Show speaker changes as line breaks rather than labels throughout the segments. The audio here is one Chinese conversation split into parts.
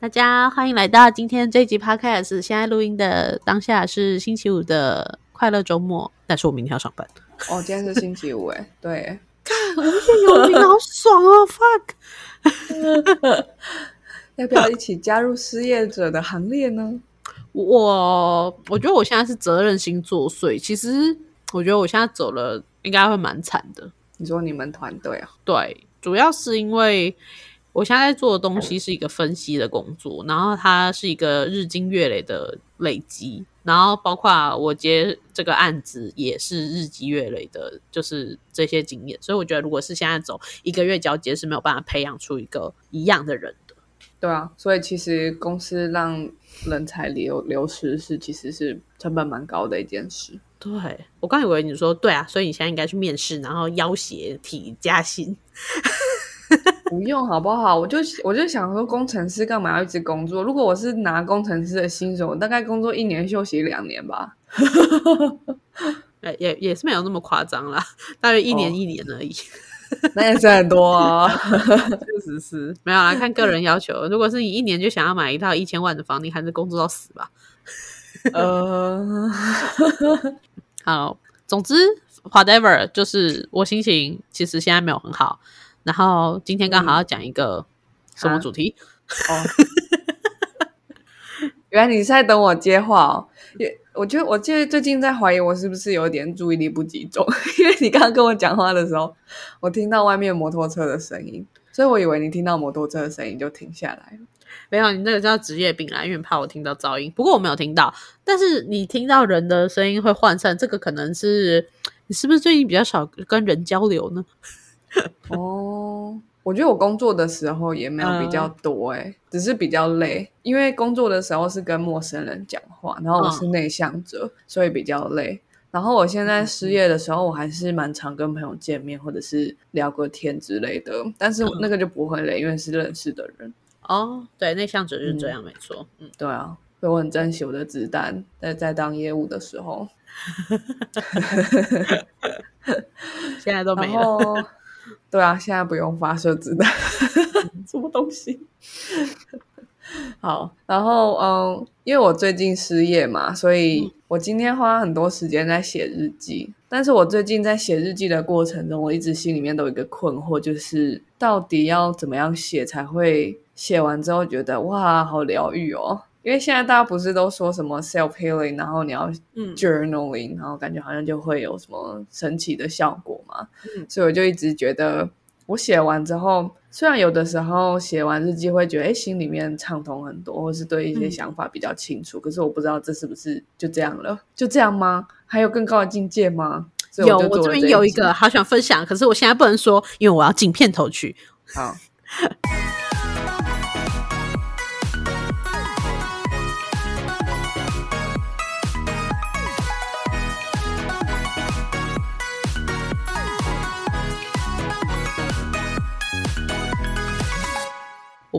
大家欢迎来到今天这一集 Podcast。现在录音的当下是星期五的快乐周末，但是我明天要上班。
哦，今天是星期五哎，对，看
无业游民好爽哦！Fuck，
要不要一起加入失业者的行列呢？
我我觉得我现在是责任心作祟。其实我觉得我现在走了，应该会蛮惨的。
你说你们团队啊？
对，主要是因为我现在在做的东西是一个分析的工作，然后它是一个日积月累的累积，然后包括我接这个案子也是日积月累的，就是这些经验。所以我觉得，如果是现在走一个月交接，是没有办法培养出一个一样的人的。
对啊，所以其实公司让人才流流失是其实是成本蛮高的一件事。
对我刚以为你说对啊，所以你现在应该去面试，然后要挟提加薪。
不用好不好？我就我就想说，工程师干嘛要一直工作？如果我是拿工程师的薪水，我大概工作一年休息两年吧。
呃，也也是没有那么夸张啦，大约一年一年而已。
那也是很多啊，
确实是没有啦，看个人要求。如果是你一年就想要买一套一千万的房，你还是工作到死吧。
呃，
好，总之 whatever，就是我心情其实现在没有很好。然后今天刚好要讲一个什么主题？
哦，原来你是在等我接话哦。也，我觉得我记得最近在怀疑我是不是有点注意力不集中，因为你刚刚跟我讲话的时候，我听到外面摩托车的声音，所以我以为你听到摩托车的声音就停下来了。
没有，你那个叫职业病啦，因为怕我听到噪音。不过我没有听到，但是你听到人的声音会涣散，这个可能是你是不是最近比较少跟人交流呢？
哦，我觉得我工作的时候也没有比较多哎，只是比较累，因为工作的时候是跟陌生人讲话，然后我是内向者，所以比较累。然后我现在失业的时候，我还是蛮常跟朋友见面或者是聊个天之类的，但是那个就不会累，因为是认识的人。
哦，对，内向者是这样，没错。
嗯，对啊，所以我很珍惜我的子弹，在在当业务的时候，
现在都没了。
对啊，现在不用发射子弹，什么东西？好，然后嗯，因为我最近失业嘛，所以我今天花很多时间在写日记。但是我最近在写日记的过程中，我一直心里面都有一个困惑，就是到底要怎么样写才会写完之后觉得哇，好疗愈哦。因为现在大家不是都说什么 self healing，然后你要 journaling，然后感觉好像就会有什么神奇的效果嘛。所以我就一直觉得，我写完之后，虽然有的时候写完日记会觉得，哎，心里面畅通很多，或是对一些想法比较清楚。可是我不知道这是不是就这样了？就这样吗？还有更高的境界吗？
有，我这边有一个好想分享，可是我现在不能说，因为我要进片头曲。
好。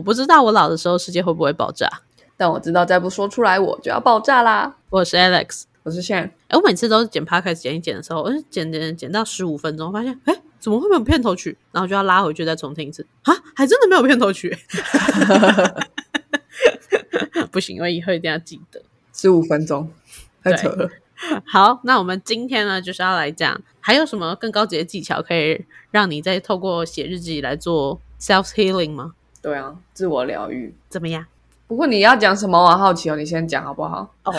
我不知道我老的时候世界会不会爆炸，
但我知道再不说出来我就要爆炸啦。
我是 Alex，
我是 Shane。
哎，我每次都是剪 Podcast 剪一剪的时候，嗯，剪剪剪到十五分钟，发现哎，怎么会没有片头曲？然后就要拉回去再重听一次啊，还真的没有片头曲。不行，我以后一定要记得
十五分钟，太扯了。
好，那我们今天呢，就是要来讲，还有什么更高级的技巧可以让你再透过写日记来做 self healing 吗？
对啊，自我疗愈
怎么样？
不过你要讲什么，我好奇哦。你先讲好不好？
哦，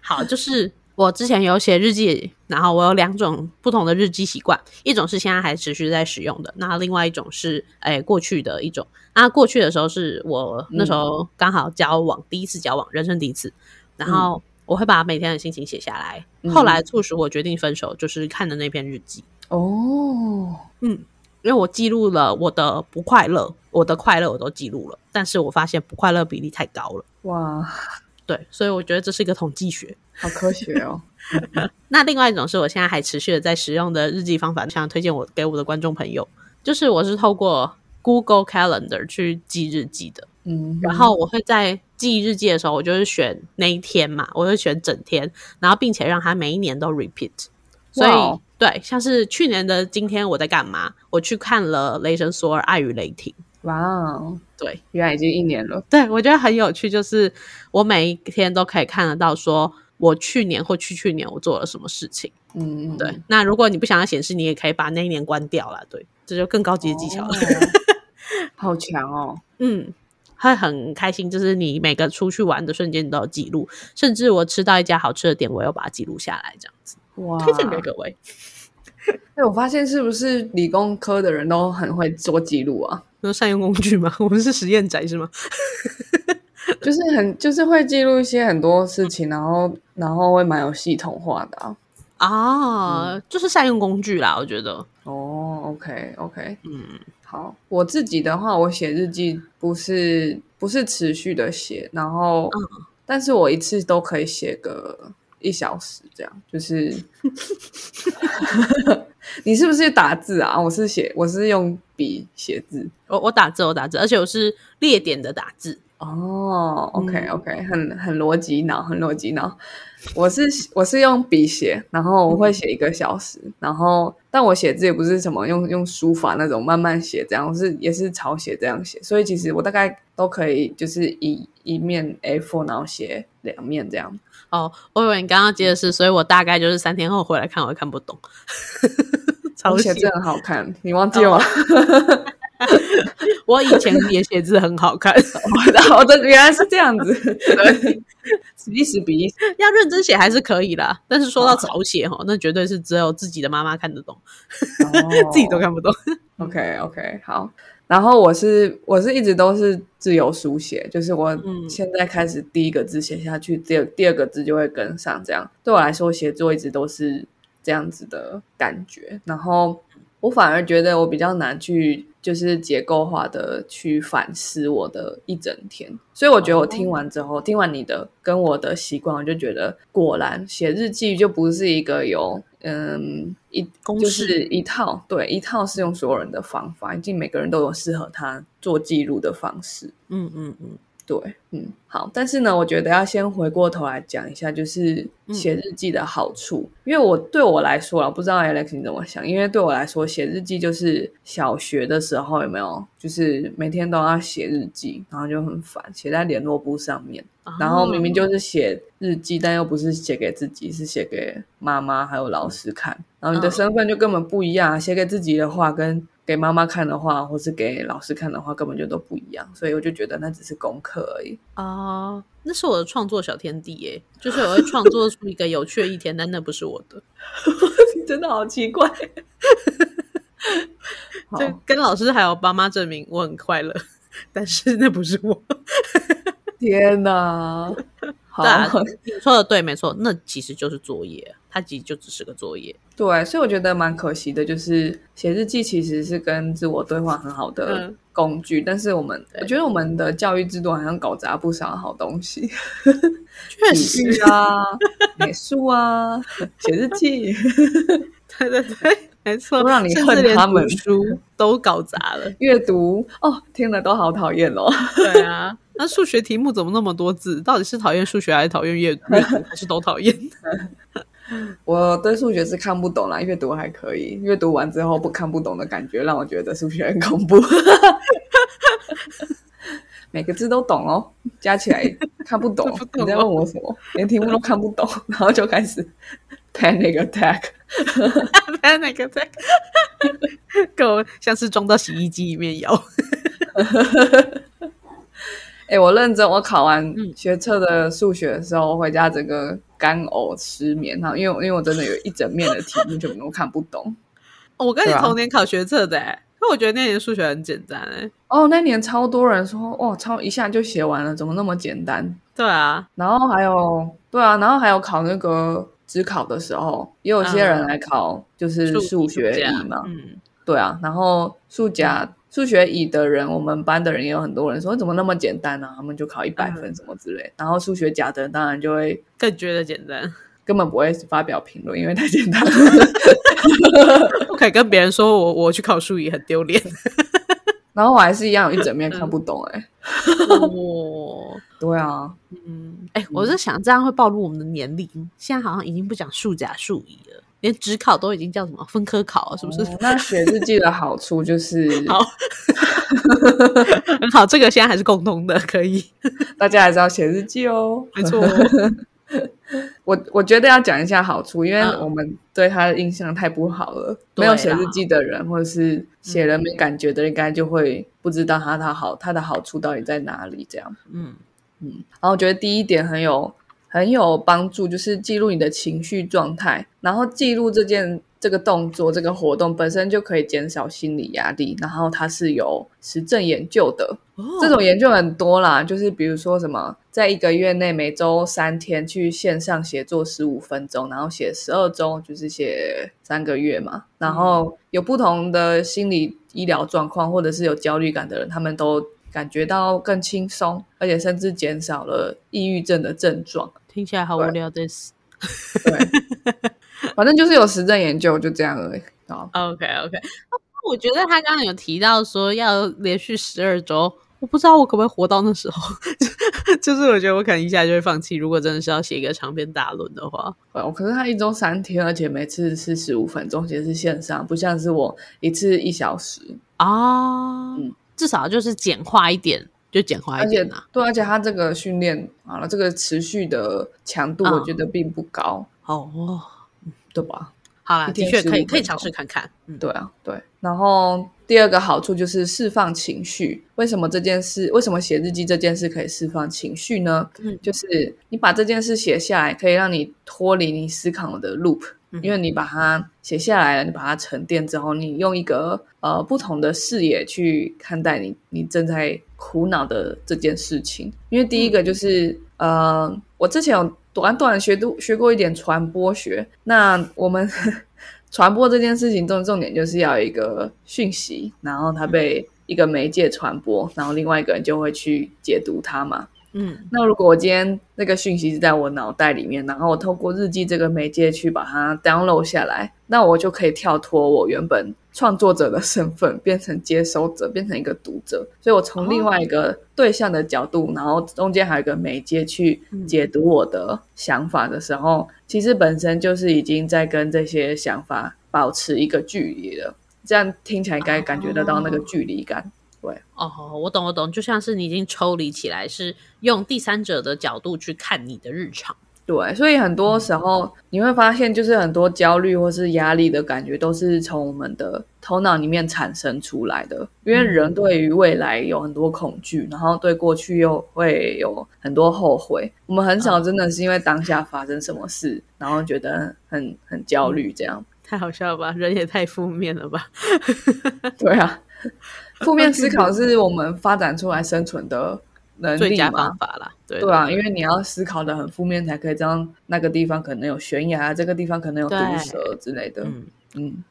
好，就是我之前有写日记，然后我有两种不同的日记习惯，一种是现在还持续在使用的，那另外一种是哎过去的一种。那过去的时候是我那时候刚好交往第一次交往，人生第一次，然后我会把每天的心情写下来。后来促使我决定分手，就是看的那篇日记。
哦，
嗯。因为我记录了我的不快乐，我的快乐我都记录了，但是我发现不快乐比例太高了。
哇，
对，所以我觉得这是一个统计学，
好科学哦。
那另外一种是我现在还持续的在使用的日记方法，想推荐我给我的观众朋友，就是我是透过 Google Calendar 去记日记的。
嗯，
然后我会在记日记的时候，我就是选那一天嘛，我会选整天，然后并且让它每一年都 repeat，所以。对，像是去年的今天我在干嘛？我去看了《雷神索尔：爱与雷霆》，
哇哦，
对，
原来已经一年了。
对我觉得很有趣，就是我每一天都可以看得到，说我去年或去去年我做了什么事情。
嗯，
对，那如果你不想要显示，你也可以把那一年关掉了。对，这就更高级的技巧了。
哦 好强哦！
嗯，会很开心，就是你每个出去玩的瞬间你都有记录，甚至我吃到一家好吃的店，我有把它记录下来，这样子
哇，
推荐给各位。
哎，我发现是不是理工科的人都很会做记录啊？
都善用工具吗？我们是实验宅是吗？
就是很就是会记录一些很多事情，然后然后会蛮有系统化的啊。
啊，就是善用工具啦，我觉得。
哦，OK OK，
嗯，
好，我自己的话，我写日记不是不是持续的写，然后，但是我一次都可以写个一小时，这样就是。你是不是打字啊？我是写，我是用笔写字。
我我打字，我打字，而且我是列点的打字。
哦，OK OK，很很逻辑脑，很逻辑脑。我是我是用笔写，然后我会写一个小时，然后但我写字也不是什么用用书法那种慢慢写这样，我是也是抄写这样写，所以其实我大概都可以就是一一面 A4 然后写两面这样。
哦，我以为你刚刚接的是，所以我大概就是三天后回来看，我会看不懂。
抄写字很好看，你忘记了吗？
我以前也写字很好看，
我的原来是这样子，对，一时比一时，
要认真写还是可以啦。但是说到草写哈，那绝对是只有自己的妈妈看得懂，自己都看不懂。
OK OK，好。然后我是我是一直都是自由书写，就是我现在开始第一个字写下去，第二第二个字就会跟上，这样。对我来说写作一直都是这样子的感觉。然后我反而觉得我比较难去就是结构化的去反思我的一整天，所以我觉得我听完之后，听完你的跟我的习惯，我就觉得果然写日记就不是一个有嗯一就是一套对一套适用所有人的方法，毕竟每个人都有适合他做记录的方式。
嗯嗯嗯，
对，嗯，好，但是呢，我觉得要先回过头来讲一下，就是写日记的好处。因为我对我来说啊，不知道 Alex 你怎么想？因为对我来说，写日记就是小学的时候有没有，就是每天都要写日记，然后就很烦，写在联络簿上面，然后明明就是写日记，但又不是写给自己，是写给妈妈还有老师看，然后你的身份就根本不一样，写给自己的话跟。给妈妈看的话，或是给老师看的话，根本就都不一样，所以我就觉得那只是功课而已。
啊，那是我的创作小天地耶，就是我会创作出一个有趣的一天，但那不是我的，
真的好奇怪。
就跟老师还有爸妈证明我很快乐，但是那不是我。
天哪！
对啊，你说的对，没错，那其实就是作业，它其实就只是个作业。
对，所以我觉得蛮可惜的，就是写日记其实是跟自我对话很好的工具，
嗯、
但是我们我觉得我们的教育制度好像搞砸不少好东西，
确实
啊，美术啊，写日记，
对对对，没错，
让你恨他们
书都搞砸了，
阅读哦，听了都好讨厌哦。
对啊。那数学题目怎么那么多字？到底是讨厌数学还是讨厌阅读，还是都讨厌？
我对数学是看不懂啦，阅读还可以。阅读完之后不看不懂的感觉，让我觉得数学很恐怖。每个字都懂哦，加起来看不懂。
不懂
你在问我什么？连题目都看不懂，然后就开始 panic attack，panic
attack，跟我像是装到洗衣机里面摇。
哎、欸，我认真，我考完学测的数学的时候，我回家整个干呕失眠哈，因为因为我真的有一整面的题目全部都看不懂。
我跟你同年考学测的、欸，可我觉得那年数学很简单哎、欸。
哦，那年超多人说，哇，超一下就写完了，怎么那么简单？
对啊，
然后还有，对啊，然后还有考那个职考的时候，也有些人来考，就是数学乙嘛，
嗯，
对啊，然后数甲。数学乙的人，我们班的人也有很多人说怎么那么简单呢、啊？他们就考一百分什么之类。嗯、然后数学甲的人当然就会
更觉得简单，
根本不会发表评论，因为太简单了。
不可以跟别人说我我去考数乙很丢脸。
然后我还是一样有一整面看不懂哎、
欸。哦，
对啊，
嗯，哎、欸，我是想这样会暴露我们的年龄。现在好像已经不讲数甲数乙了。连职考都已经叫什么分科考了，是不是？
哦那写日记的好处就是，
好，很好，这个现在还是共通的，可以，
大家还是要写日记哦。
没错。
我我觉得要讲一下好处，因为
嗯
我们对他的印象太不好了。
对
没有写日记的人，或者是写了没感觉的，应该就会不知道他的好他的好处到底在哪里。这样，
嗯嗯
然后我觉得第一点很有很有帮助，就是记录你的情绪状态，然后记录这件这个动作这个活动本身就可以减少心理压力，然后它是有实证研究的。
哦
这种研究很多啦，就是比如说什么，在一个月内每周三天去线上写作十五分钟，然后写十二周，就是写三个月嘛。然后有不同的心理医疗状况，或者是有焦虑感的人，他们都感觉到更轻松，而且甚至减少了抑郁症的症状。
听起来好无聊的。
对，反正就是有实证研究，就这样而已。好
，OK OK，我觉得他刚刚有提到说要连续十二周，我不知道我可不可以活到那时候。就是我觉得我可能一下就会放弃，如果真的是要写一个长篇大论的话。
哦，可是他一周三天，而且每次是十五分钟，其实是线上，不像是我一次一小时。
啊，
嗯
至少就是简化一点，就简化一点啊。
对，而且他这个训练好了，这个持续的强度，
嗯
我觉得并不高，
哦，
对吧？
好啦，
一天
的确可以
15分
可以尝试看看。嗯，
对啊，对。然后第二个好处就是释放情绪。为什么这件事？为什么写日记这件事可以释放情绪呢？
嗯
就是你把这件事写下来，可以让你脱离你思考的 loop，
嗯
因为你把它写下来了，你把它沉淀之后，你用一个呃不同的视野去看待你你正在苦恼的这件事情。因为第一个就是、呃，我之前有短短学读学过一点传播学，那我们 传播这件事情重重点就是要有一个讯息，然后它被一个媒介传播，然后另外一个人就会去解读它嘛。
嗯
那如果我今天那个讯息是在我脑袋里面，然后我透过日记这个媒介去把它 download 下来，那我就可以跳脱我原本创作者的身份，变成接收者，变成一个读者。所以我从另外一个对象的角度，然后中间还有一个媒介去解读我的想法的时候，其实本身就是已经在跟这些想法保持一个距离了。这样听起来应该感觉得到那个距离感。
哦，我懂我懂，就像是你已经抽离起来，是用第三者的角度去看你的日常。
对，所以很多时候你会发现，就是很多焦虑或是压力的感觉，都是从我们的头脑里面产生出来的。因为人对于未来有很多恐惧，然后对过去又会有很多后悔。我们很少真的是因为当下发生什么事，然后觉得很很焦虑这样。
太好笑了吧？人也太负面了吧？
对啊，负面 思考是我们发展出来生存的能
最佳方。法啦。对
对啊，因为你要思考的很负面，才可以知道那个地方可能有悬崖，这个地方可能有毒蛇之类的。
嗯
嗯，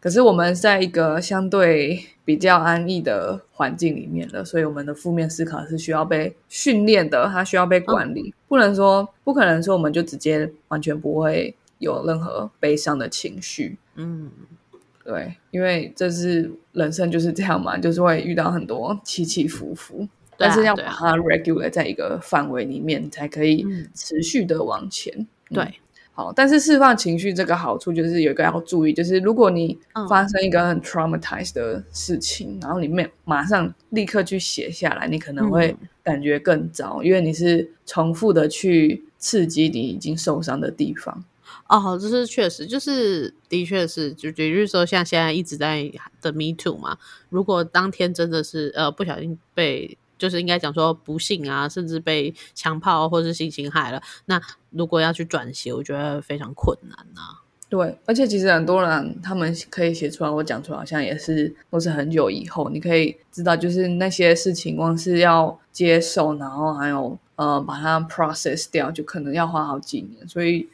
可是我们在一个相对比较安逸的环境里面了，所以我们的负面思考是需要被训练的，它需要被管理，不能说不可能说我们就直接完全不会有任何悲伤的情绪。
嗯，
对，因为这是人生就是这样嘛，就是会遇到很多起起伏伏，
啊
但是要把它 regulate 在一个范围里面，才可以
嗯
持续的往前。嗯
对，
好，但是释放情绪这个好处就是有一个要注意，就是如果你
嗯
发生一个很 traumatized 的事情，然后你没马上立刻去写下来，你可能会
嗯
感觉更糟，因为你是重复的去刺激你已经受伤的地方。
哦，这是确实，就是的确是，就比如说像现在一直在的 Me Too 嘛，如果当天真的是呃不小心被，就是应该讲说不幸啊，甚至被强暴或是性侵害了，那如果要去转写，我觉得非常困难啊。
对，而且其实很多人他们可以写出来，我讲出来好像也是都是很久以后，你可以知道，就是那些事情光是要接受，然后还有呃把它 process 掉，就可能要花好几年。所以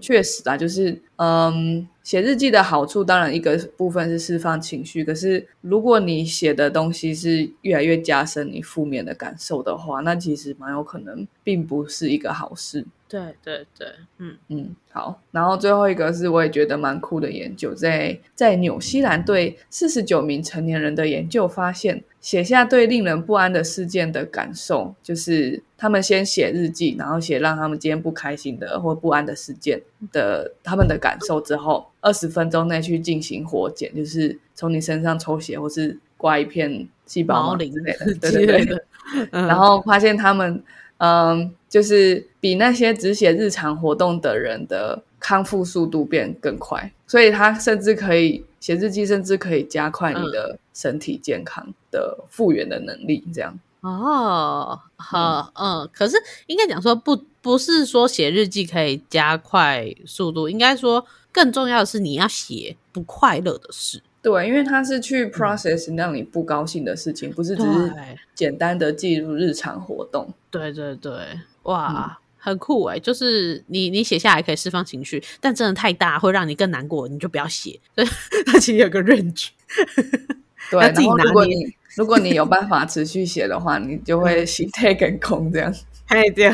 确实啊，就是嗯，写日记的好处，当然一个部分是释放情绪，可是如果你写的东西是越来越加深你负面的感受的话，那其实蛮有可能并不是一个好事。
对对对，嗯
嗯，好。然后最后一个是我也觉得蛮酷的研究，在在纽西兰对四十九名成年人的研究发现，写下对令人不安的事件的感受，就是他们先写日记，然后写让他们今天不开心的或不安的事件的他们的感受之后，二十分钟内去进行活检，就是从你身上抽血或是刮一片细胞之类的，对
之
对对。然后发现他们，嗯，就是比那些只写日常活动的人的康复速度变更快，所以他甚至可以写日记，甚至可以加快你的身体健康的复原的能力。这样，
哦，好，嗯，可是应该讲说不不是说写日记可以加快速度，应该说更重要的是你要写不快乐的事。
对，因为他是去 process 让你不高兴的事情，不是只是
对
简单的记录日常活动。
对对对，哇，很酷哎！就是你你写下来可以释放情绪，但真的太大会让你更难过，你就不要写。对，它其实有个 range。
对，然后如果你如果你有办法持续写的话，你就 会心态更空这样。
嘿，对。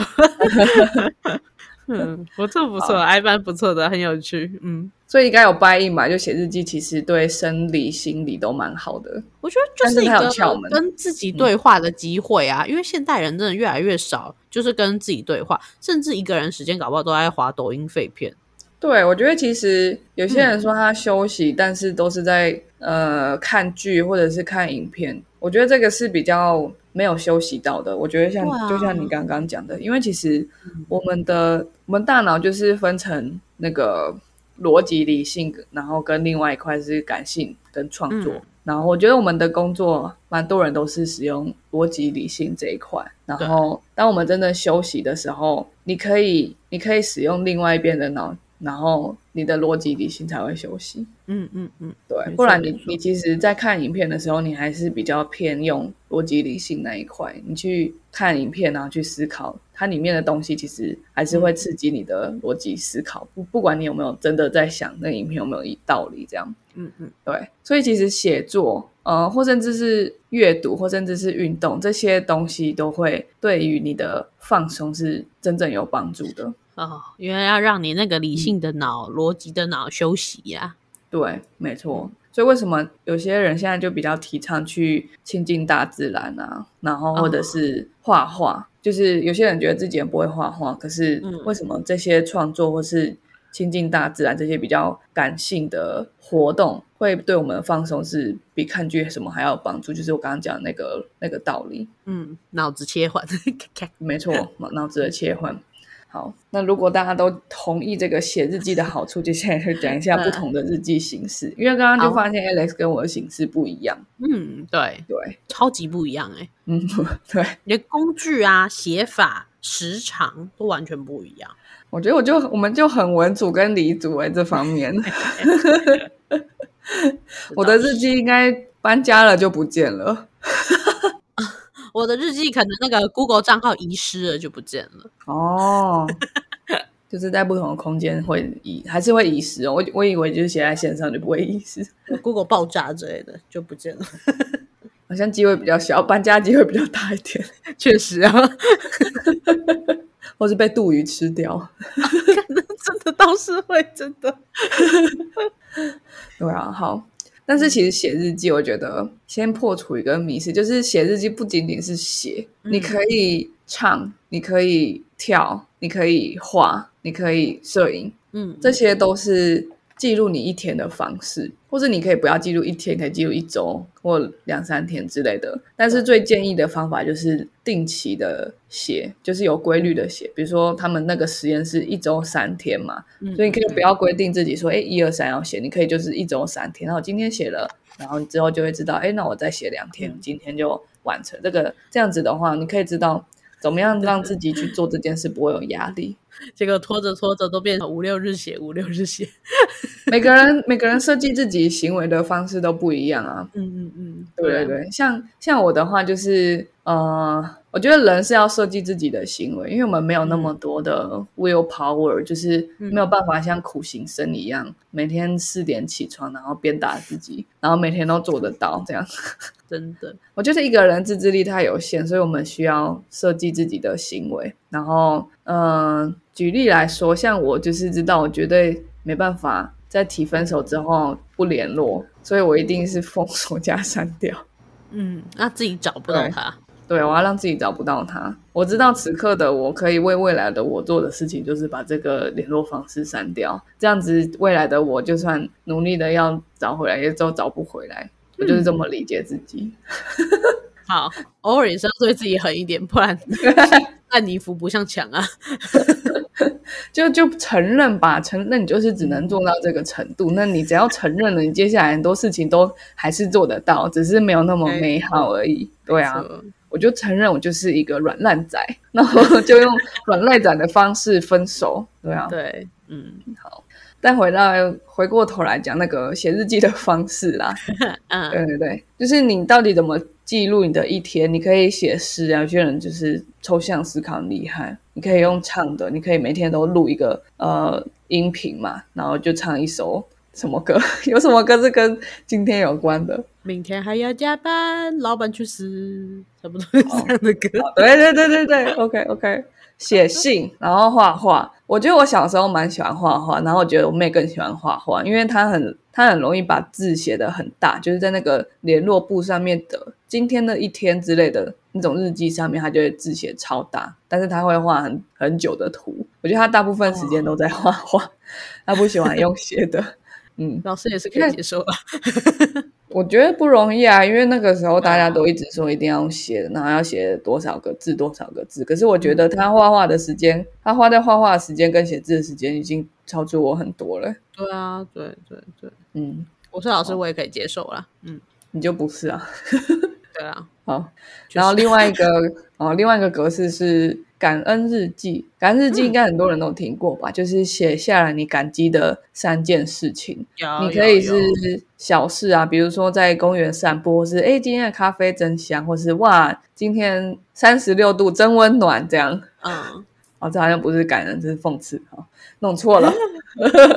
嗯，不错不错，挨班不错的，很有趣。嗯，
所以应该有 buy in 嘛，就写日记，其实对生理、心理都蛮好的。
我觉得就是一个跟自己对话的机会啊，因为现代人真的越来越少，就是跟自己对话，甚至一个人时间搞不好都在滑抖音废片。
对，我觉得其实有些人说他休息，但是都是在呃看剧或者是看影片。我觉得这个是比较没有休息到的。我觉得像、
啊
就像你刚刚讲的，因为其实我们的我们大脑就是分成那个逻辑理性，然后跟另外一块是感性跟创作。
嗯
然后我觉得我们的工作蛮多人都是使用逻辑理性这一块。然后当我们真的休息的时候，你可以你可以使用另外一边的脑，然后你的逻辑理性才会休息。
嗯嗯嗯，
对不然你你其实，在看影片的时候，你还是比较偏用逻辑理性那一块。你去看影片，然后去思考它里面的东西，其实还是会刺激你的逻辑思考。不不管你有没有真的在想那影片有没有道理，这样
嗯嗯，
对。所以其实写作，呃，或甚至是阅读，或甚至是运动，这些东西都会对于你的放松是真正有帮助的。
哦，原来要让你那个理性的脑、逻辑的脑休息呀、
对，没错。所以为什么有些人现在就比较提倡去亲近大自然啊，然后或者是画画？就是有些人觉得自己很不会画画，可是
嗯
为什么这些创作或是亲近大自然这些比较感性的活动，会对我们的放松是比看剧什么还要有帮助？就是我刚刚讲的那个那个道理。
嗯，脑子切换，
没错，脑脑子的切换。好，那如果大家都同意这个写日记的好处，接下来就讲一下不同的日记形式。因为刚刚就发现 Alex 跟我的形式不一样。
嗯，对，
对，
超级不一样哎、
嗯，对，
你的工具啊、写法、时长都完全不一样。
我觉得我就我们就很文组跟理组哎、这方面 我的日记应该搬家了就不见了。
我的日记可能那个 Google 账号遗失了就不见了。
哦，就是在不同的空间会遗，还是会遗失哦。我我以为就是写在线上就不会遗失，
Google 爆炸之类的就不见了。
好像机会比较小，搬家机会比较大一点，
确实啊，
或是被杜鱼吃掉。
真的倒是会真的。
对啊，好。但是其实写日记，我觉得先破除一个迷思，就是写日记不仅仅是写，
嗯。
你可以唱，你可以跳，你可以画，你可以摄影，
嗯，
这些都是记录你一天的方式，或者你可以不要记录一天，可以记录一周或两三天之类的。但是最建议的方法就是定期的写，就是有规律的写。比如说他们那个实验是一周三天嘛，
嗯
所以你可以不要规定自己说，哎，一二三要写，你可以就是一周三天，然后今天写了，然后你之后就会知道，哎，那我再写两天，今天就完成这个。这样子的话，你可以知道怎么样让自己去做这件事不会有压力。
结果拖着拖着都变成五六日写，五六日写。
每个人每个人设计自己行为的方式都不一样啊。
嗯嗯嗯，
对对对，像像我的话，就是呃，我觉得人是要设计自己的行为，因为我们没有那么多的 will power，就是没有办法像苦行僧一样，每天四点起床，然后鞭打自己，然后每天都做得到这样。
真的，
我觉得一个人自制力太有限，所以我们需要设计自己的行为。然后，嗯，举例来说，像我就是知道，我绝对没办法在提分手之后不联络，所以我一定是封锁加删掉。
嗯，那自己找不到他。
对，我要让自己找不到他。我知道此刻的我可以为未来的我做的事情，就是把这个联络方式删掉。这样子，未来的我就算努力的要找回来，也都找不回来。我就是这么理解自己。
好，偶尔也是要对自己狠一点，不然 烂泥扶不上墙啊。
就就承认吧，承认你就是只能做到这个程度。那你只要承认了，你接下来很多事情都还是做得到，只是没有那么美好而已。对啊，我就承认我就是一个软烂仔，然后就用 软烂仔的方式分手。对啊，
对，嗯，
好。但回到回过头来讲那个写日记的方式啦，嗯，对对对，就是你到底怎么记录你的一天？你可以写诗啊，有些人就是抽象思考很厉害，你可以用唱的，你可以每天都录一个呃音频嘛，然后就唱一首什么歌？有什么歌是跟今天有关的？
明天还要加班，老板去死，差不多这样的歌。
对对对对对，OK OK。写信，然后画画。我觉得我小时候蛮喜欢画画，然后我觉得我妹更喜欢画画，因为她很她很容易把字写得很大，就是在那个联络簿上面的今天的一天之类的那种日记上面，她就会字写超大，但是她会画很很久的图。我觉得她大部分时间都在画画，她不喜欢用写的。嗯，
老师也是可以接受的。
我觉得不容易啊，因为那个时候大家都一直说一定要写，然后要写多少个字，多少个字。可是我觉得他画画的时间，他花在画画的时间跟写字的时间已经超出我很多了。
对啊，对对对，嗯，我是老师，我也可以接受啦。嗯，
你就不是啊？
对啊，
好。然后另外一个哦，另外一个格式是。感恩日记，感恩日记应该很多人都听过吧？就是写下来你感激的三件事情。你可以是小事啊，比如说在公园散步，或是哎今天的咖啡真香，或是哇今天三十六度真温暖这样。嗯，哦，这好像不是感恩，这是讽刺啊，弄错了。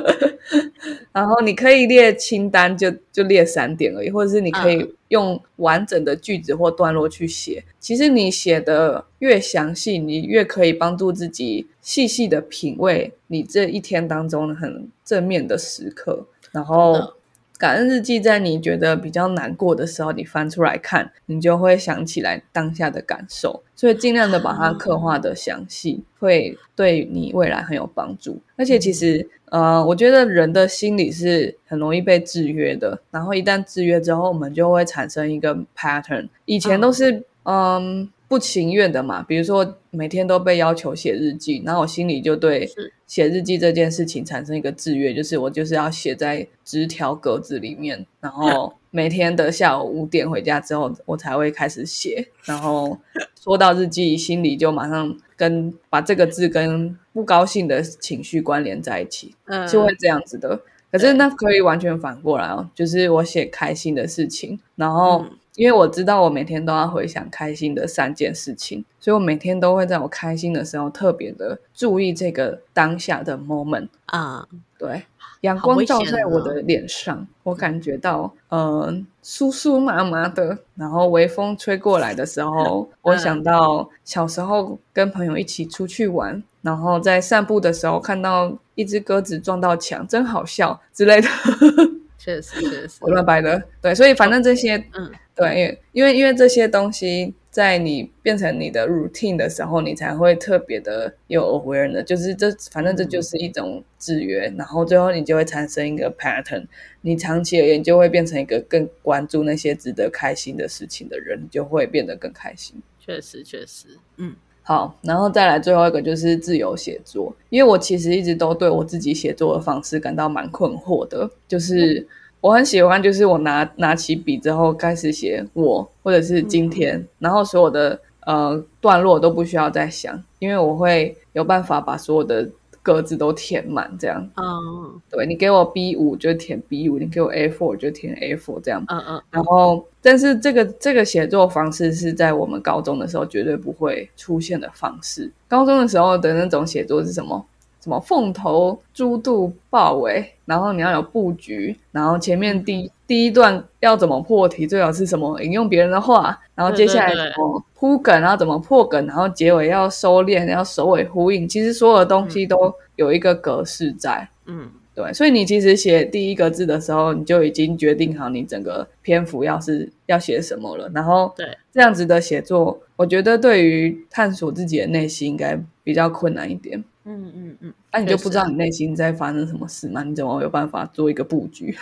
然后你可以列清单，就就列三点而已，或者是你可以用完整的句子或段落去写。其实你写的越详细，你越可以帮助自己细细的品味你这一天当中很正面的时刻，然后。感恩日记在你觉得比较难过的时候，你翻出来看，你就会想起来当下的感受，所以尽量的把它刻画的详细，会对你未来很有帮助。而且其实，呃，我觉得人的心理是很容易被制约的，然后一旦制约之后，我们就会产生一个 pattern。以前都是，嗯。不情愿的嘛，比如说每天都被要求写日记，然后我心里就对写日记这件事情产生一个制约，就是我就是要写在纸条格子里面，然后 每天的下午五点回家之后，我才会开始写。然后说到日记，心里就马上跟把这个字跟不高兴的情绪关联在一起，就会这样子的。可是那可以完全反过来哦，就是我写开心的事情，然后。因为我知道我每天都要回想开心的三件事情，所以我每天都会在我开心的时候特别的注意这个当下的 moment 啊。对，阳光照在我的脸上，我感觉到嗯酥酥麻麻的。然后微风吹过来的时候，我想到小时候跟朋友一起出去玩，然后在散步的时候看到一只鸽子撞到墙，真好笑之类的。
确实，确实，
我乱掰的。对，所以反正这些，嗯。对，因为因为因为这些东西在你变成你的 routine 的时候，你才会特别的有 awareness，就是这反正这就是一种制约，然后最后你就会产生一个 pattern，你长期而言就会变成一个更关注那些值得开心的事情的人，你就会变得更开心。
确实，确实，嗯，
好，然后再来最后一个就是自由写作，因为我其实一直都对我自己写作的方式感到蛮困惑的，就是。我很喜欢，就是我拿拿起笔之后开始写我，或者是今天，然后所有的呃段落都不需要再想，因为我会有办法把所有的格子都填满，这样。
嗯
对你给我 B 五就填 B 五，你给我 A four 就填 A four 这样。
嗯嗯
然后，但是这个这个写作方式是在我们高中的时候绝对不会出现的方式。高中的时候的那种写作是什么？什么凤头猪肚豹尾，然后你要有布局，然后前面第第一段要怎么破题，最好是什么引用别人的话，然后接下来怎么铺梗，然后怎么破梗，然后结尾要收敛，要首尾呼应。其实所有的东西都有一个格式在。
嗯
对，所以你其实写第一个字的时候，你就已经决定好你整个篇幅要是要写什么了。然后
对，
这样子的写作，我觉得对于探索自己的内心应该比较困难一点。
嗯嗯嗯，
那、你就不知道你内心在发生什么事吗？你怎么有办法做一个布局？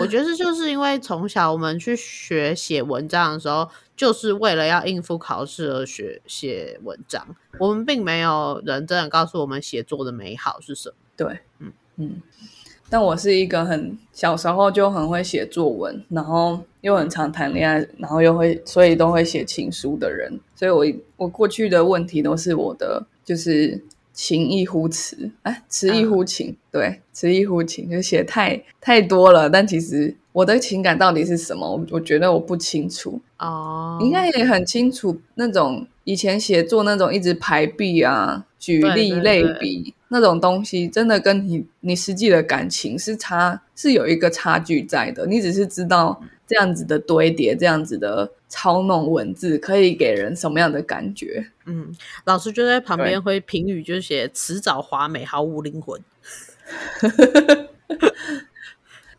我觉得这就是因为从小我们去学写文章的时候，就是为了要应付考试而学写文章，我们并没有人真的告诉我们写作的美好是什么。
对，
嗯
嗯。但我是一个很小时候就很会写作文，然后又很常谈恋爱，然后又会所以都会写情书的人。所以我我过去的问题都是我的就是情意乎词，哎，词意乎情，对，词意乎情，就写太太多了。但其实我的情感到底是什么，我我觉得我不清楚。
哦，
你应该也很清楚那种以前写作那种一直排比啊、举例、
对对
类
对
比那种东西，真的跟你你实际的感情是差是有一个差距在的。你只是知道这样子的堆叠、这样子的操弄文字可以给人什么样的感觉。
嗯，老师就在旁
对
边会评语，就写迟早华美，毫无灵魂。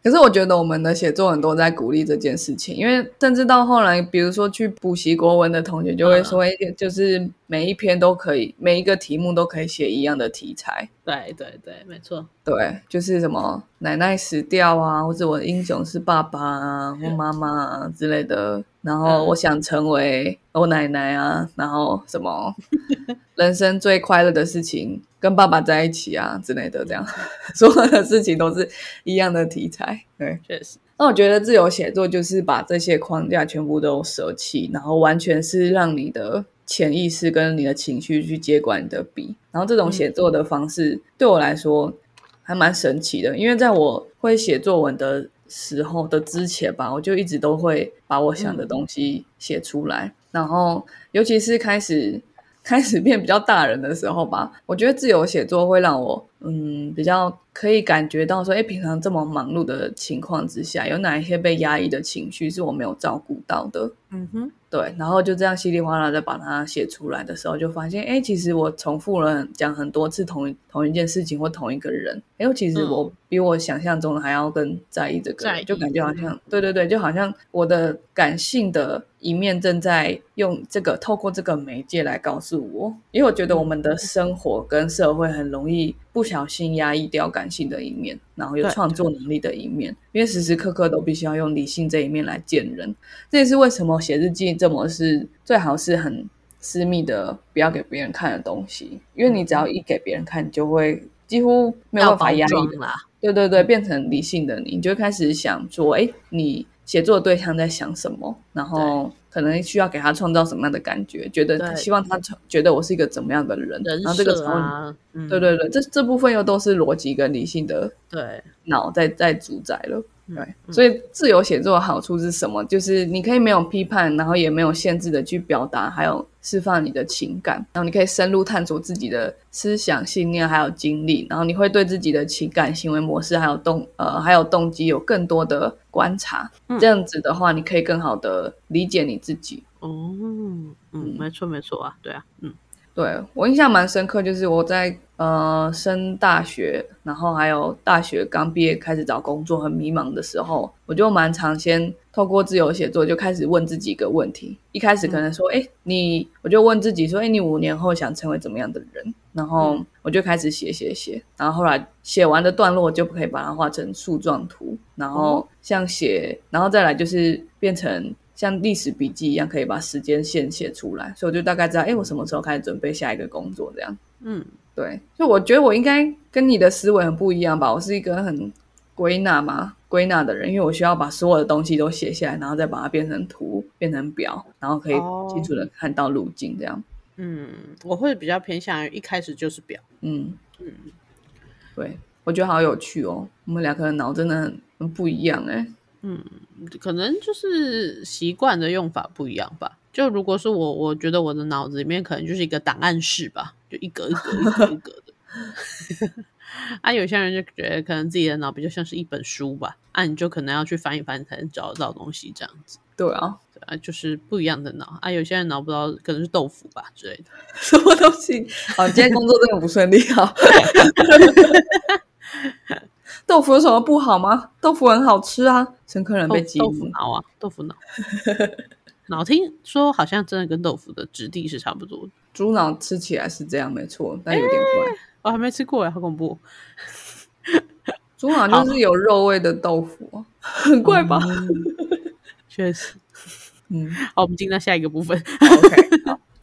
可是我觉得我们的写作很多在鼓励这件事情，因为甚至到后来，比如说去补习国文的同学就会说，哎就是每一篇都可以，每一个题目都可以写一样的题材。
对对对，没错。
对，就是什么奶奶死掉啊，或者我的英雄是爸爸啊，或妈妈啊之类的。然后我想成为我奶奶啊，然后什么 人生最快乐的事情跟爸爸在一起啊之类的，这样 所有的事情都是一样的题材。对，
确实，
那我觉得自由写作就是把这些框架全部都舍弃，然后完全是让你的潜意识跟你的情绪去接管你的笔。然后这种写作的方式对我来说还蛮神奇的，因为在我会写作文的时候的之前吧，我就一直都会把我想的东西写出来。然后尤其是开始开始变比较大人的时候吧，我觉得自由写作会让我嗯比较可以感觉到说，哎，平常这么忙碌的情况之下，有哪一些被压抑的情绪是我没有照顾到的。
嗯哼，
对，然后就这样稀里哗啦的把它写出来的时候，就发现，哎，其实我重复了讲很多次同一同一件事情或同一个人，哎，其实我比我想象中的还要更在意这个人，就感觉好像，对对对，就好像我的感性的一面正在用这个透过这个媒介来告诉我，因为我觉得我们的生活跟社会很容易不小心压抑掉感性的一面，然后有
对
创作能力的一面，因为时时刻刻都必须要用理性这一面来见人。这也是为什么写日记这么是最好是很私密的，不要给别人看的东西，因为你只要一给别人看，你就会几乎没有
要
办法压抑
啦。
对对对，变成理性的你，你就会开始想说，哎，你写作对象在想什么，然后可能需要给他创造什么样的感觉，觉得希望他觉得我是一个怎么样的人，
人
然后这个
设
才会
啊，嗯。
对对对，这这部分又都是逻辑跟理性的
对，
脑在在主宰了。对，
嗯
所以自由写作的好处是什么？就是你可以没有批判，然后也没有限制的去表达，还有释放你的情感，然后你可以深入探索自己的思想、信念还有经历，然后你会对自己的情感、行为模式还有动呃还有动机有更多的观察。
嗯
这样子的话，你可以更好的理解你自己。
哦，嗯，没错没错啊，对啊，嗯
对我印象蛮深刻，就是我在呃升大学，然后还有大学刚毕业开始找工作很迷茫的时候，我就蛮常先透过自由写作就开始问自己一个问题。一开始可能说，哎、你我就问自己说，哎，你五年后想成为怎么样的人？然后我就开始写写写，然后后来写完的段落就可以把它画成树状图，然后像写，然后再来就是变成像历史笔记一样，可以把时间线写出来，所以我就大概知道，哎，我什么时候开始准备下一个工作这样。
嗯，
对，所以我觉得我应该跟你的思维很不一样吧，我是一个很归纳嘛，归纳的人，因为我需要把所有的东西都写下来，然后再把它变成图，变成表，然后可以
哦
清楚的看到路径这样。
嗯，我会比较偏向于一开始就是表，
嗯，嗯，对，我觉得好有趣哦，我们两个人脑真的很很不一样哎。
嗯，可能就是习惯的用法不一样吧。就如果是我，我觉得我的脑子里面可能就是一个档案室吧，就一格一格一格一格的。啊，有些人就觉得可能自己的脑比较像是一本书吧，啊，你就可能要去翻一翻才能找得到东西这样子。
对啊，
对啊，就是不一样的脑啊。有些人脑不知道可能是豆腐吧之类的，
什么东西？好，今天工作真的不顺利啊。豆腐有什么不好吗？豆腐很好吃啊。陈客人被激
豆腐脑啊，豆腐脑。脑听说好像真的跟豆腐的质地是差不多。
猪脑吃起来是这样，没错，但有点怪。
我还没吃过哎，好恐怖！
猪脑就是有肉味的豆腐，很怪吧？
确实。嗯，好，我们进到下一个部分。
OK，好。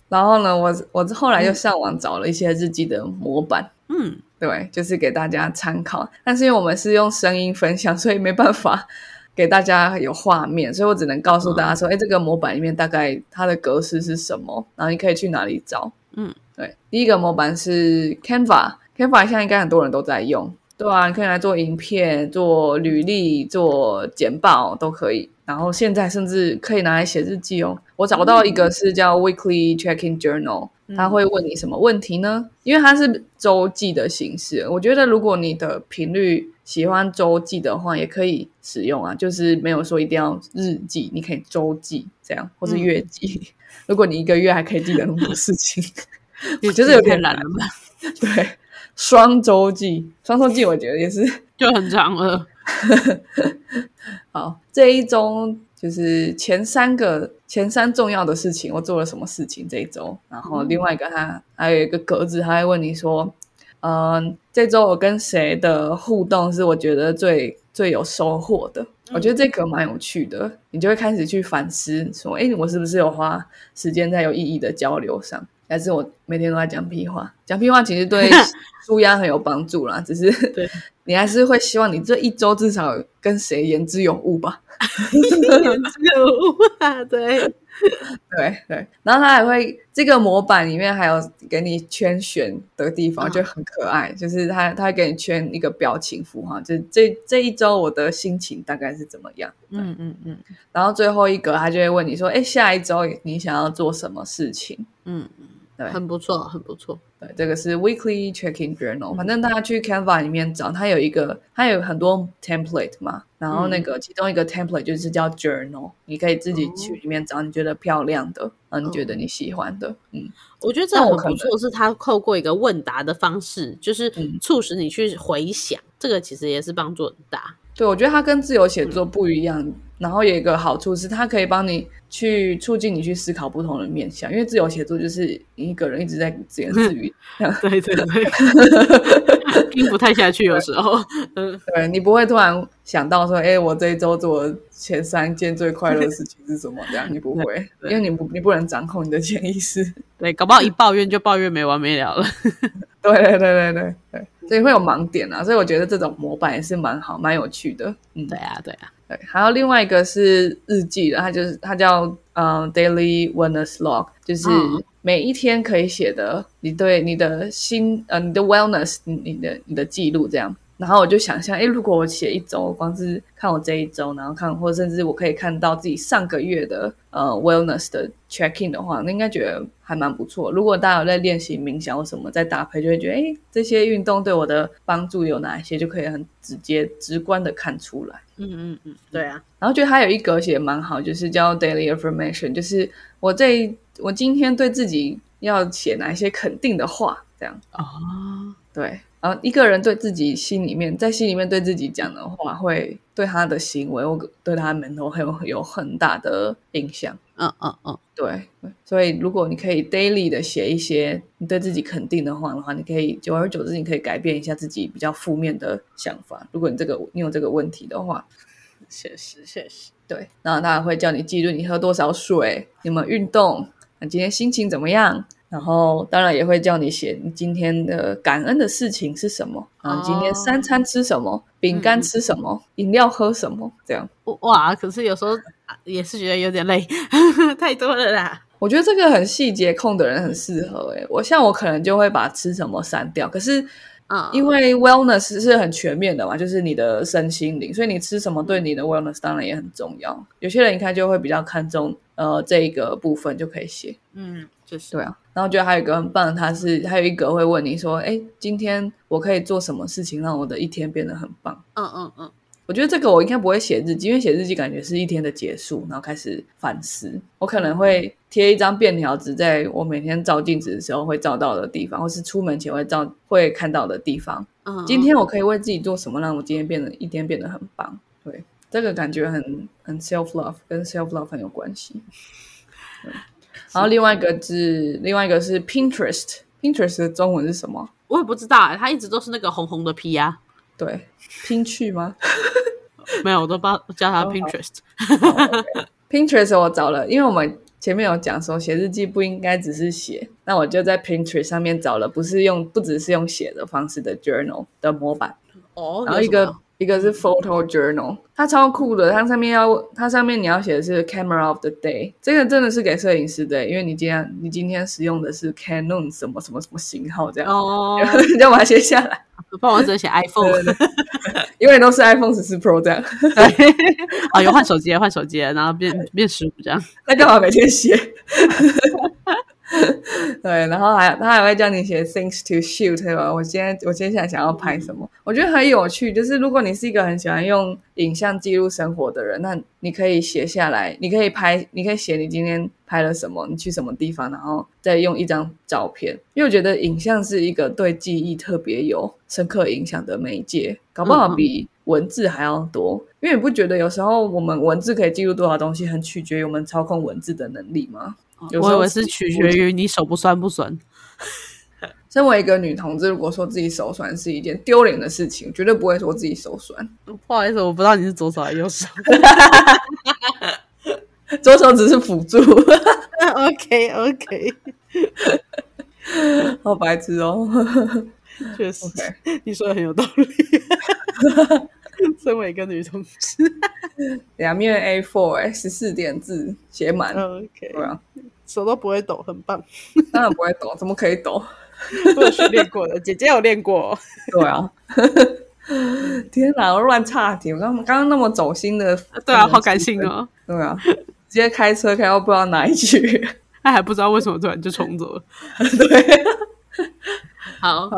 然后呢，我我后来又上网找了一些日记的模板。嗯，对，就是给大家参考。但是因为我们是用声音分享，所以没办法 给大家有画面，所以我只能告诉大家说：，哎，这个模板里面大概它的格式是什么？然后你可以去哪里找？嗯，对，第一个模板是 Canva，Canva 现在应该很多人都在用，对啊，你可以来做影片、做履历、做简报都可以。然后现在甚至可以拿来写日记哦。我找到一个是叫 Weekly Checking Journal，他会问你什么问题呢？因为它是周记的形式，我觉得如果你的频率喜欢周记的话，也可以使用啊。就是没有说一定要日记，你可以周记这样，或是月记。如果你一个月还可以记得那么多事情，我觉得有点
懒了吧？
对，双周记，双周记我觉得也是
就很长了。
好，这一周就是前三个前三重要的事情，我做了什么事情这一周？然后另外一个，他还有一个格子，他会问你说，嗯，这周我跟谁的互动是我觉得最最有收获的？我觉得这个蛮有趣的，你就会开始去反思，说，哎，我是不是有花时间在有意义的交流上？还是我每天都在讲屁话？讲屁话其实对 舒压很有帮助啦，只是你还是会希望你这一周至少跟谁言之有物吧？
言之有物啊，对。
对对，然后他还会这个模板里面还有给你圈选的地方，就很可爱。就是他他会给你圈一个表情符号，就这这一周我的心情大概是怎么样？嗯嗯嗯。然后最后一格他就会问你说：“哎，下一周你想要做什么事情？”嗯嗯。对，
很不错，很不错。
对，这个是 weekly checking journal。反正大家去 Canva 里面找，它有一个，它有很多 template 嘛。然后那个其中一个 template 就是叫 journal，你可以自己去里面找你觉得漂亮的，啊，你觉得你喜欢的。嗯，
我觉得这很不错，是它透过一个问答的方式，就是促使你去回想，这个其实也是帮助很大。
对，我觉得它跟自由写作不一样。然后有一个好处是，它可以帮你去促进你去思考不同的面向，因为自由写作就是你一个人一直在自言自语，
对对对，听不太下去有时候。
嗯，对你不会突然想到说，哎，我这一周做前三件最快乐的事情是什么？这样你不会，因为你不你不能掌控你的潜意识。
对，搞不好一抱怨就抱怨没完没了了。
对对对对对对，所以会有盲点啊，所以我觉得这种模板也是蛮好、蛮有趣的。
嗯，对啊，对啊。
对，还有另外一个是日记的，它就是它叫嗯 daily wellness log，就是每一天可以写的你对你的心呃你的 wellness 你的你的记录这样。然后我就想象，哎，如果我写一周，光是看我这一周，然后看或者甚至我可以看到自己上个月的呃 wellness 的 checking 的话，那应该觉得还蛮不错。如果大家有在练习冥想或什么，在搭配，就会觉得，哎，这些运动对我的帮助有哪一些，就可以很直接、直观的看出来。
嗯嗯嗯，对啊。
然后觉得还有一格写蛮好，就是叫 daily affirmation，就是我这我今天对自己要写哪一些肯定的话，这样。哦，对。然后一个人对自己心里面，在心里面对自己讲的话，会对他的行为或对他门头很有有很大的影响。嗯嗯嗯，对。所以如果你可以 daily 的写一些你对自己肯定的话的话，你可以久而久之，你可以改变一下自己比较负面的想法。如果你这个你有这个问题的话，
确实确实
对。然后他会叫你记录你喝多少水，有没有运动，那今天心情怎么样。然后当然也会叫你写你今天的感恩的事情是什么啊？今天三餐吃什么？饼干吃什么？饮料喝什么？这样
哇！可是有时候也是觉得有点累，太多了啦。
我觉得这个很细节控的人很适合诶。我像我可能就会把吃什么删掉，可是
啊，
因为 wellness 是很全面的嘛，就是你的身心灵，所以你吃什么对你的 wellness 当然也很重要。有些人一看就会比较看重呃这一个部分就可以写，
嗯，就是
对啊。然后觉得还有一个很棒的，他是还有一个会问你说，哎，今天我可以做什么事情让我的一天变得很棒？
嗯嗯嗯，
我觉得这个我应该不会写日记，因为写日记感觉是一天的结束，然后开始反思。我可能会贴一张便条纸，在我每天照镜子的时候会照到的地方，或是出门前会照会看到的地方。
嗯，
今天我可以为自己做什么，让我今天变得一天变得很棒？对，这个感觉很很 self love，跟 self love 很有关系。对然后另外一个是另外一个是 Pinterest，Pinterest 的中文是什么？
我也不知道哎，它一直都是那个红红的 P 啊，
对，拼去吗？
没有，我都帮叫它 Pinterest。
Pinterest 我找了，因为我们前面有讲说写日记不应该只是写，那我就在 Pinterest 上面找了，不是用不只是用写的方式的 journal 的模板，
哦，
然后一个一个是 photo journal，它超酷的，它上面要它上面你要写的是 camera of the day，这个真的是给摄影师的，因为你今天你今天使用的是 Canon 什么什么什么型号这样，
哦，
你就把它写下来，
帮我只能写 iPhone。
对对对因为都是 iPhone 十四 Pro 这样，
对，啊，有换手机了，换手机了，然后变变十五这样。
那干嘛每天写？对，然后还他还会叫你写 things to shoot，对吧？我今天我接下来想要拍什么？我觉得很有趣。就是如果你是一个很喜欢用影像记录生活的人，那你可以写下来，你可以拍，你可以写你今天拍了什么，你去什么地方，然后再用一张照片。因为我觉得影像是一个对记忆特别有深刻影响的媒介，搞不好比文字还要多。因为你不觉得有时候我们文字可以记录多少东西，很取决于我们操控文字的能力吗？
我以为是取决于你手不酸不酸。
身为一个女同志，如果说自己手酸是一件丢脸的事情，绝对不会说自己手酸。
不好意思，我不知道你是左手还是右手。
左手只是辅助
，OK OK，
好白痴哦。
确实你说的很有道理。身为一个女同志
两面 A4 哎，十四点字写满
，，OK，
对啊，
手都不会抖，很棒。
当然不会抖，怎么可以抖？
我有训练过的，姐姐有练过。
对啊。天哪，我乱岔题！我刚刚刚那么走心的，
对啊，好感性。哦。
对啊，直接开车开到不知道哪里去。
他还不知道为什么突然就重走了。
对，
好好，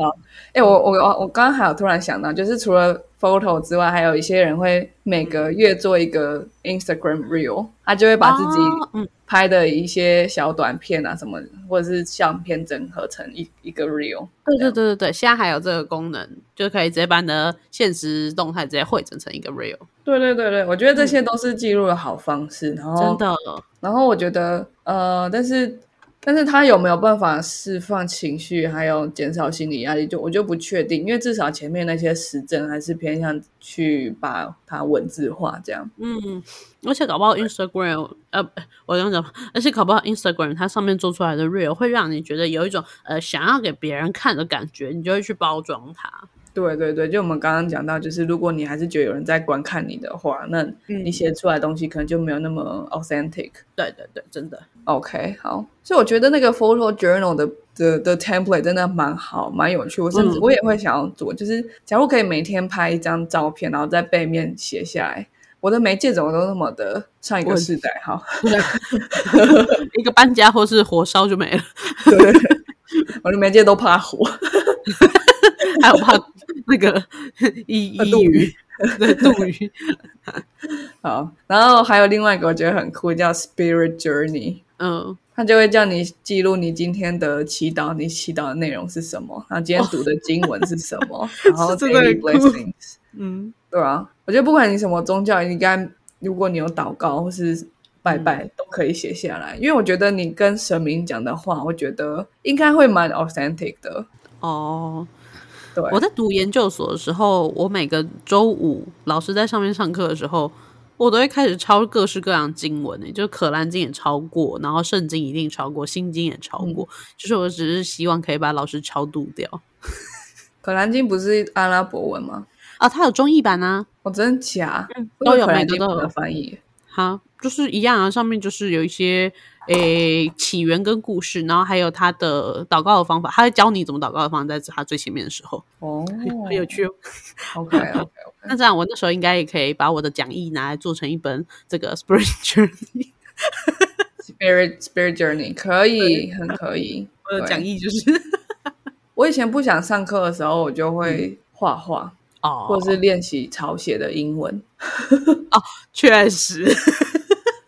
哎、我我我我刚刚还有突然想到，就是除了 photo 之外，还有一些人会每个月做一个 Instagram reel，他就会把自己
哦嗯
拍的一些小短片啊什么，或者是相片整合成一一个 real。
对对对对对，现在还有这个功能，就可以直接把你的现实动态直接汇整成一个 real，
对对对对，我觉得这些都是记录的好方式。然后
真的。
然后我觉得，呃，但是，但是他有没有办法释放情绪，还有减少心理压力，就我就不确定，因为至少前面那些实证还是偏向去把它文字化，这样。
嗯，而且搞不好 Instagram，呃，我刚讲，而且搞不好 Instagram 它上面做出来的 real 会让你觉得有一种呃想要给别人看的感觉，你就会去包装它。
对对对，就我们刚刚讲到，就是如果你还是觉得有人在观看你的话，那你写出来的东西可能就没有那么 authentic。
对对对，真的。
OK，好，所以我觉得那个 photo journal 的的的 template 真的蛮好，蛮有趣。我甚至
嗯
我也会想要做，就是假如可以每天拍一张照片，然后在背面写下来。我的媒介怎么都那么的上一个
我
世代，好，
一个搬家或是火烧就没了，
对，我的媒介都怕火，
还有怕 那个一一
杜鱼
鱼，对杜鱼。
好，然后还有另外一个我觉得很酷，叫 Spirit Journey，
嗯，
他就会叫你记录你今天的祈祷，你祈祷的内容是什么，然后今天读的经文是什么，然后 daily blessings。
嗯，
对啊，我觉得不管你什么宗教，你应该如果你有祷告或是拜拜，
嗯
都可以写下来，因为我觉得你跟神明讲的话，我觉得应该会蛮 authentic 的。
哦，
对，
我在读研究所的时候，我每个周五老师在上面上课的时候，我都会开始抄各式各样的经文诶，就可兰经也抄过，然后圣经一定抄过，心经也抄过，就是我只是希望可以把老师超度掉
可兰经不是阿拉伯文吗？
啊。它有中译版啊，
哦，真假？
都有每个都有
能翻译。
哈，就是一样啊，上面就是有一些诶起源跟故事，然后还有他的祷告的方法，他会教你怎么祷告的方法，在他最前面的时候，
哦，
很有趣哦。
OK OK OK，
那这样我那时候应该也可以把我的讲义拿来做成一本这个 Spirit Journey，Spirit
Spirit Journey 可以，很可以。
我的
对
讲义就是
我以前不想上课的时候，我就会画画，
哦，
或者是练习抄写的英文。
确实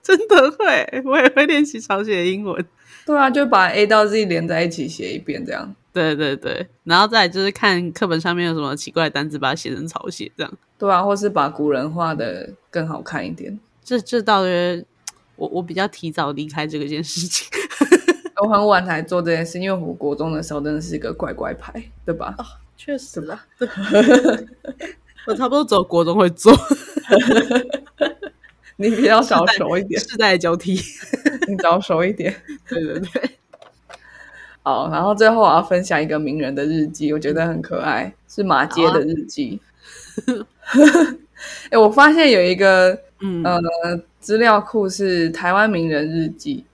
真的会，我也会练习抄写英文。
对啊，就把 A 到 Z 连在一起写一遍，这样。
对对对，然后再来就是看课本上面有什么奇怪的单词，把它写成草写，这样。
对啊，或是把古人画的更好看一点。
这这倒是我我比较提早离开这个件事情。
我很晚才做这件事，因为我国中的时候真的是一个乖乖牌，对吧？
确实啦，对，我差不多只有国中会做，
你比较早熟一点，
世代交替。
你早熟一点。
对对对，
好，然后最后我要分享一个名人的日记，我觉得很可爱，是马街的日记。哎、我发现有一个
嗯，
呃资料库是台湾名人日记，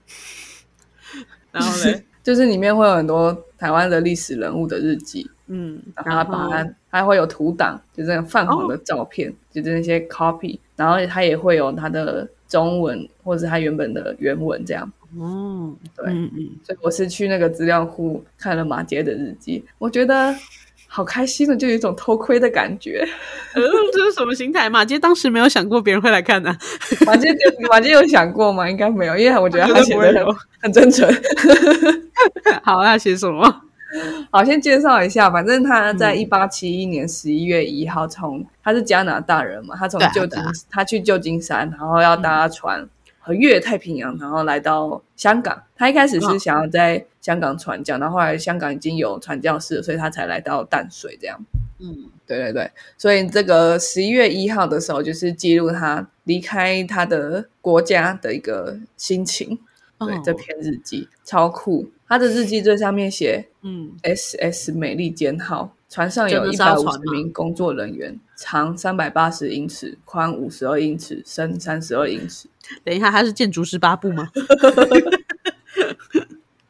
然后呢，
就是里面会有很多台湾的历史人物的日记，
嗯，
然后它把它还会有图档，就是泛黄
哦。
的照片，就是那些 copy，然后它也会有它的中文或者它原本的原文这样。
哦，
对
嗯嗯，
所以我是去那个资料库看了马杰的日记，我觉得好开心的，就有一种偷窥的感觉。
嗯，这是什么心态嘛？其实当时没有想过别人会来看的、
马街马杰有想过吗？应该没有，因为我觉得他写的很很真诚。
好，那写什么？
好，先介绍一下，反正他在
嗯
一八七一年十一月一号从，他是加拿大人嘛，他从旧金他去旧金山，然后要搭船和越太平洋，然后来到香港。他一开始是
嗯
想要在香港传教，然后后来香港已经有传教士，所以他才来到淡水这样。
嗯
对对对，所以这个十一月一号的时候，就是记录他离开他的国家的一个心情。对，
哦
这篇日记超酷。他的日记最上面写
嗯
，SS 美利坚号，船上有一百五十名工作人员，长三百八十英尺，宽五十二英尺，深三十二英尺。
等一下，他是建筑师八部吗？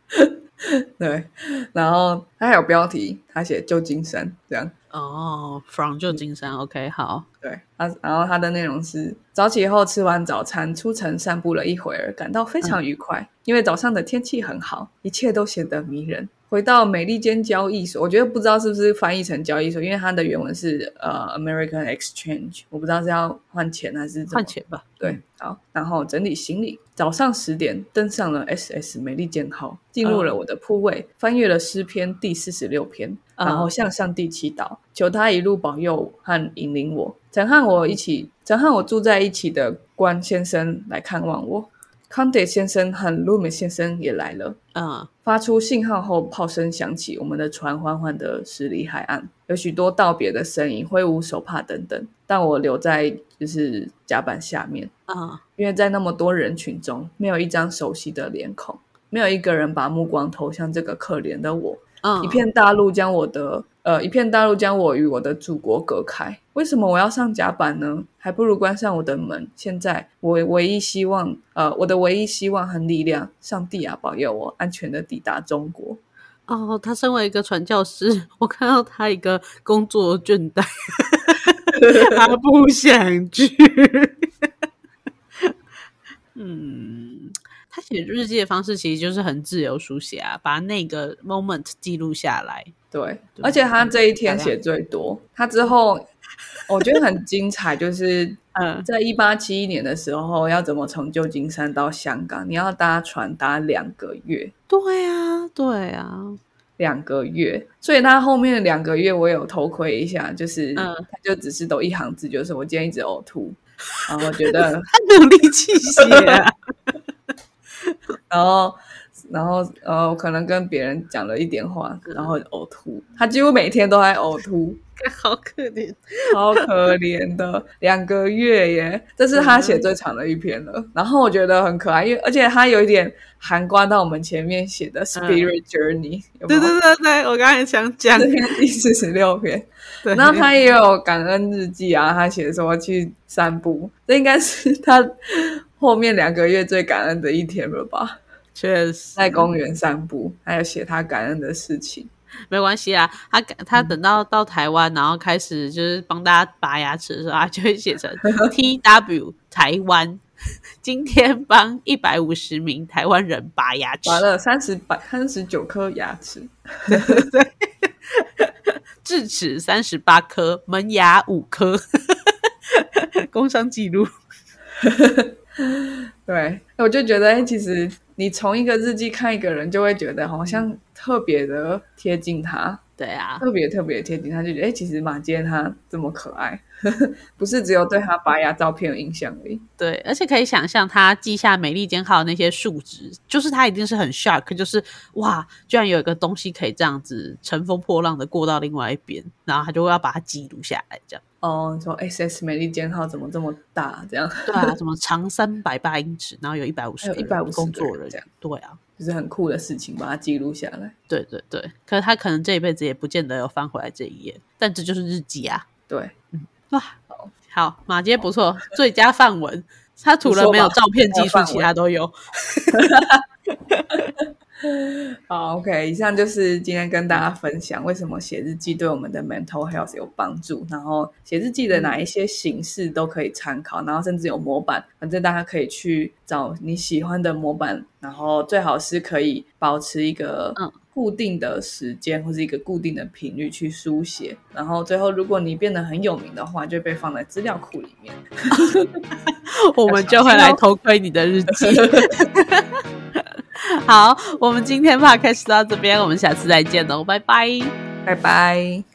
对，然后他还有标题，他写旧金山这样。
哦，from 旧金山，OK，好，
对，他然后他的内容是早起后吃完早餐，出城散步了一会儿，感到非常愉快，因为早上的天气很好，一切都显得迷人。回到美利坚交易所，我觉得不知道是不是翻译成交易所，因为它的原文是呃 American Exchange，我不知道是要换钱还是怎么
换钱吧。
对，好，然后整理行李。早上十点登上了 SS 美利坚号，进入了我的铺位，翻阅了诗篇第四十六篇，
嗯
然后向上帝祈祷，求他一路保佑和引领我。曾和我一起，曾和我住在一起的关先生来看望我。康德先生和卢米先生也来了。
嗯
发出信号后，炮声响起，我们的船缓缓地驶离海岸，有许多道别的声音，挥舞手帕等等。但我留在就是甲板下面，
嗯
因为在那么多人群中，没有一张熟悉的脸孔，没有一个人把目光投向这个可怜的我。
嗯，
一片大陆将我的呃，一片大陆将我与我的祖国隔开。为什么我要上甲板呢？还不如关上我的门。现在我唯一希望，呃，我的唯一希望和力量，上帝啊，保佑我安全的抵达中国。
哦，他身为一个传教士，我看到他一个工作倦怠，他不想去。嗯，他写日记的方式其实就是很自由书写啊，把那个 moment 记录下来。
对，
对
而且他这一天写最多，他之后我觉得很精彩，就是
嗯
在一八七一年的时候，要怎么从旧金山到香港？你要搭船搭两个月，
对啊，对啊，
两个月，所以他后面两个月我有偷窥一下，就是、
嗯
他就只是都一行字，就是我今天一直呕吐，然后我觉得，
他努力气写、啊。
然后然后呃，我可能跟别人讲了一点话，然后呕吐，他几乎每天都在呕吐。
好可怜。
好可怜的两个月耶，这是他写最长的一篇了。然后我觉得很可爱，因为而且他有一点含关到我们前面写的 Spirit Journey，、
对
有
对对对，我刚才想讲
这，篇第四十六篇，
对。
然后他也有感恩日记啊，他写说去散步，这应该是他后面两个月最感恩的一天了吧？
确实，
在公园散步，还有写他感恩的事情。
没关系啊，他他等到到台湾，然后开始就是帮大家拔牙齿的时候，他就会写成 T W 台湾，今天帮一百五十名台湾人拔牙齿，
拔了三十百三十九颗牙齿，
对，智齿三十八颗，门牙五颗，工伤记录。
对，我就觉得，哎，其实你从一个日记看一个人，就会觉得好像特别的贴近他。
对啊，
特别特别贴近他，就觉得，哎，其实马杰他这么可爱，不是只有对他拔牙照片有印象而已。
对，而且可以想象他记下美利坚号那些数值，就是他一定是很 shock，就是哇，居然有一个东西可以这样子乘风破浪的过到另外一边，然后他就会要把它记录下来，这样。
哦，说 S S 美利坚号怎么这么大？这样
对啊，什么长三百八英尺，然后有一百五十
一百五
工作人
这样，
对啊，
就是很酷的事情，把它记录下来。
对对对，可是他可能这一辈子也不见得有翻回来这一页，但这就是日记啊。
对，
嗯，哇，好，马街不错，最佳范文，他除了没有照片技术，其他都有。
好，OK，以上就是今天跟大家分享为什么写日记对我们的 mental health 有帮助，然后写日记的哪一些形式都可以参考，然后甚至有模板，反正大家可以去找你喜欢的模板，然后最好是可以保持一个嗯固定的时间或是一个固定的频率去书写，然后最后如果你变得很有名的话，就被放在资料库里面，
我们就会来偷窥你的日记。好，我们今天 podcast 到这边，我们下次再见喽，拜拜，
拜拜。